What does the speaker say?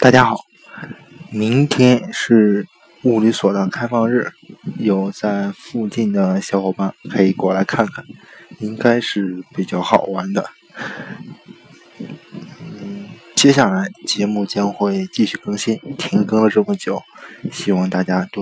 大家好，明天是物理所的开放日，有在附近的小伙伴可以过来看看，应该是比较好玩的。嗯，接下来节目将会继续更新，停更了这么久，希望大家多。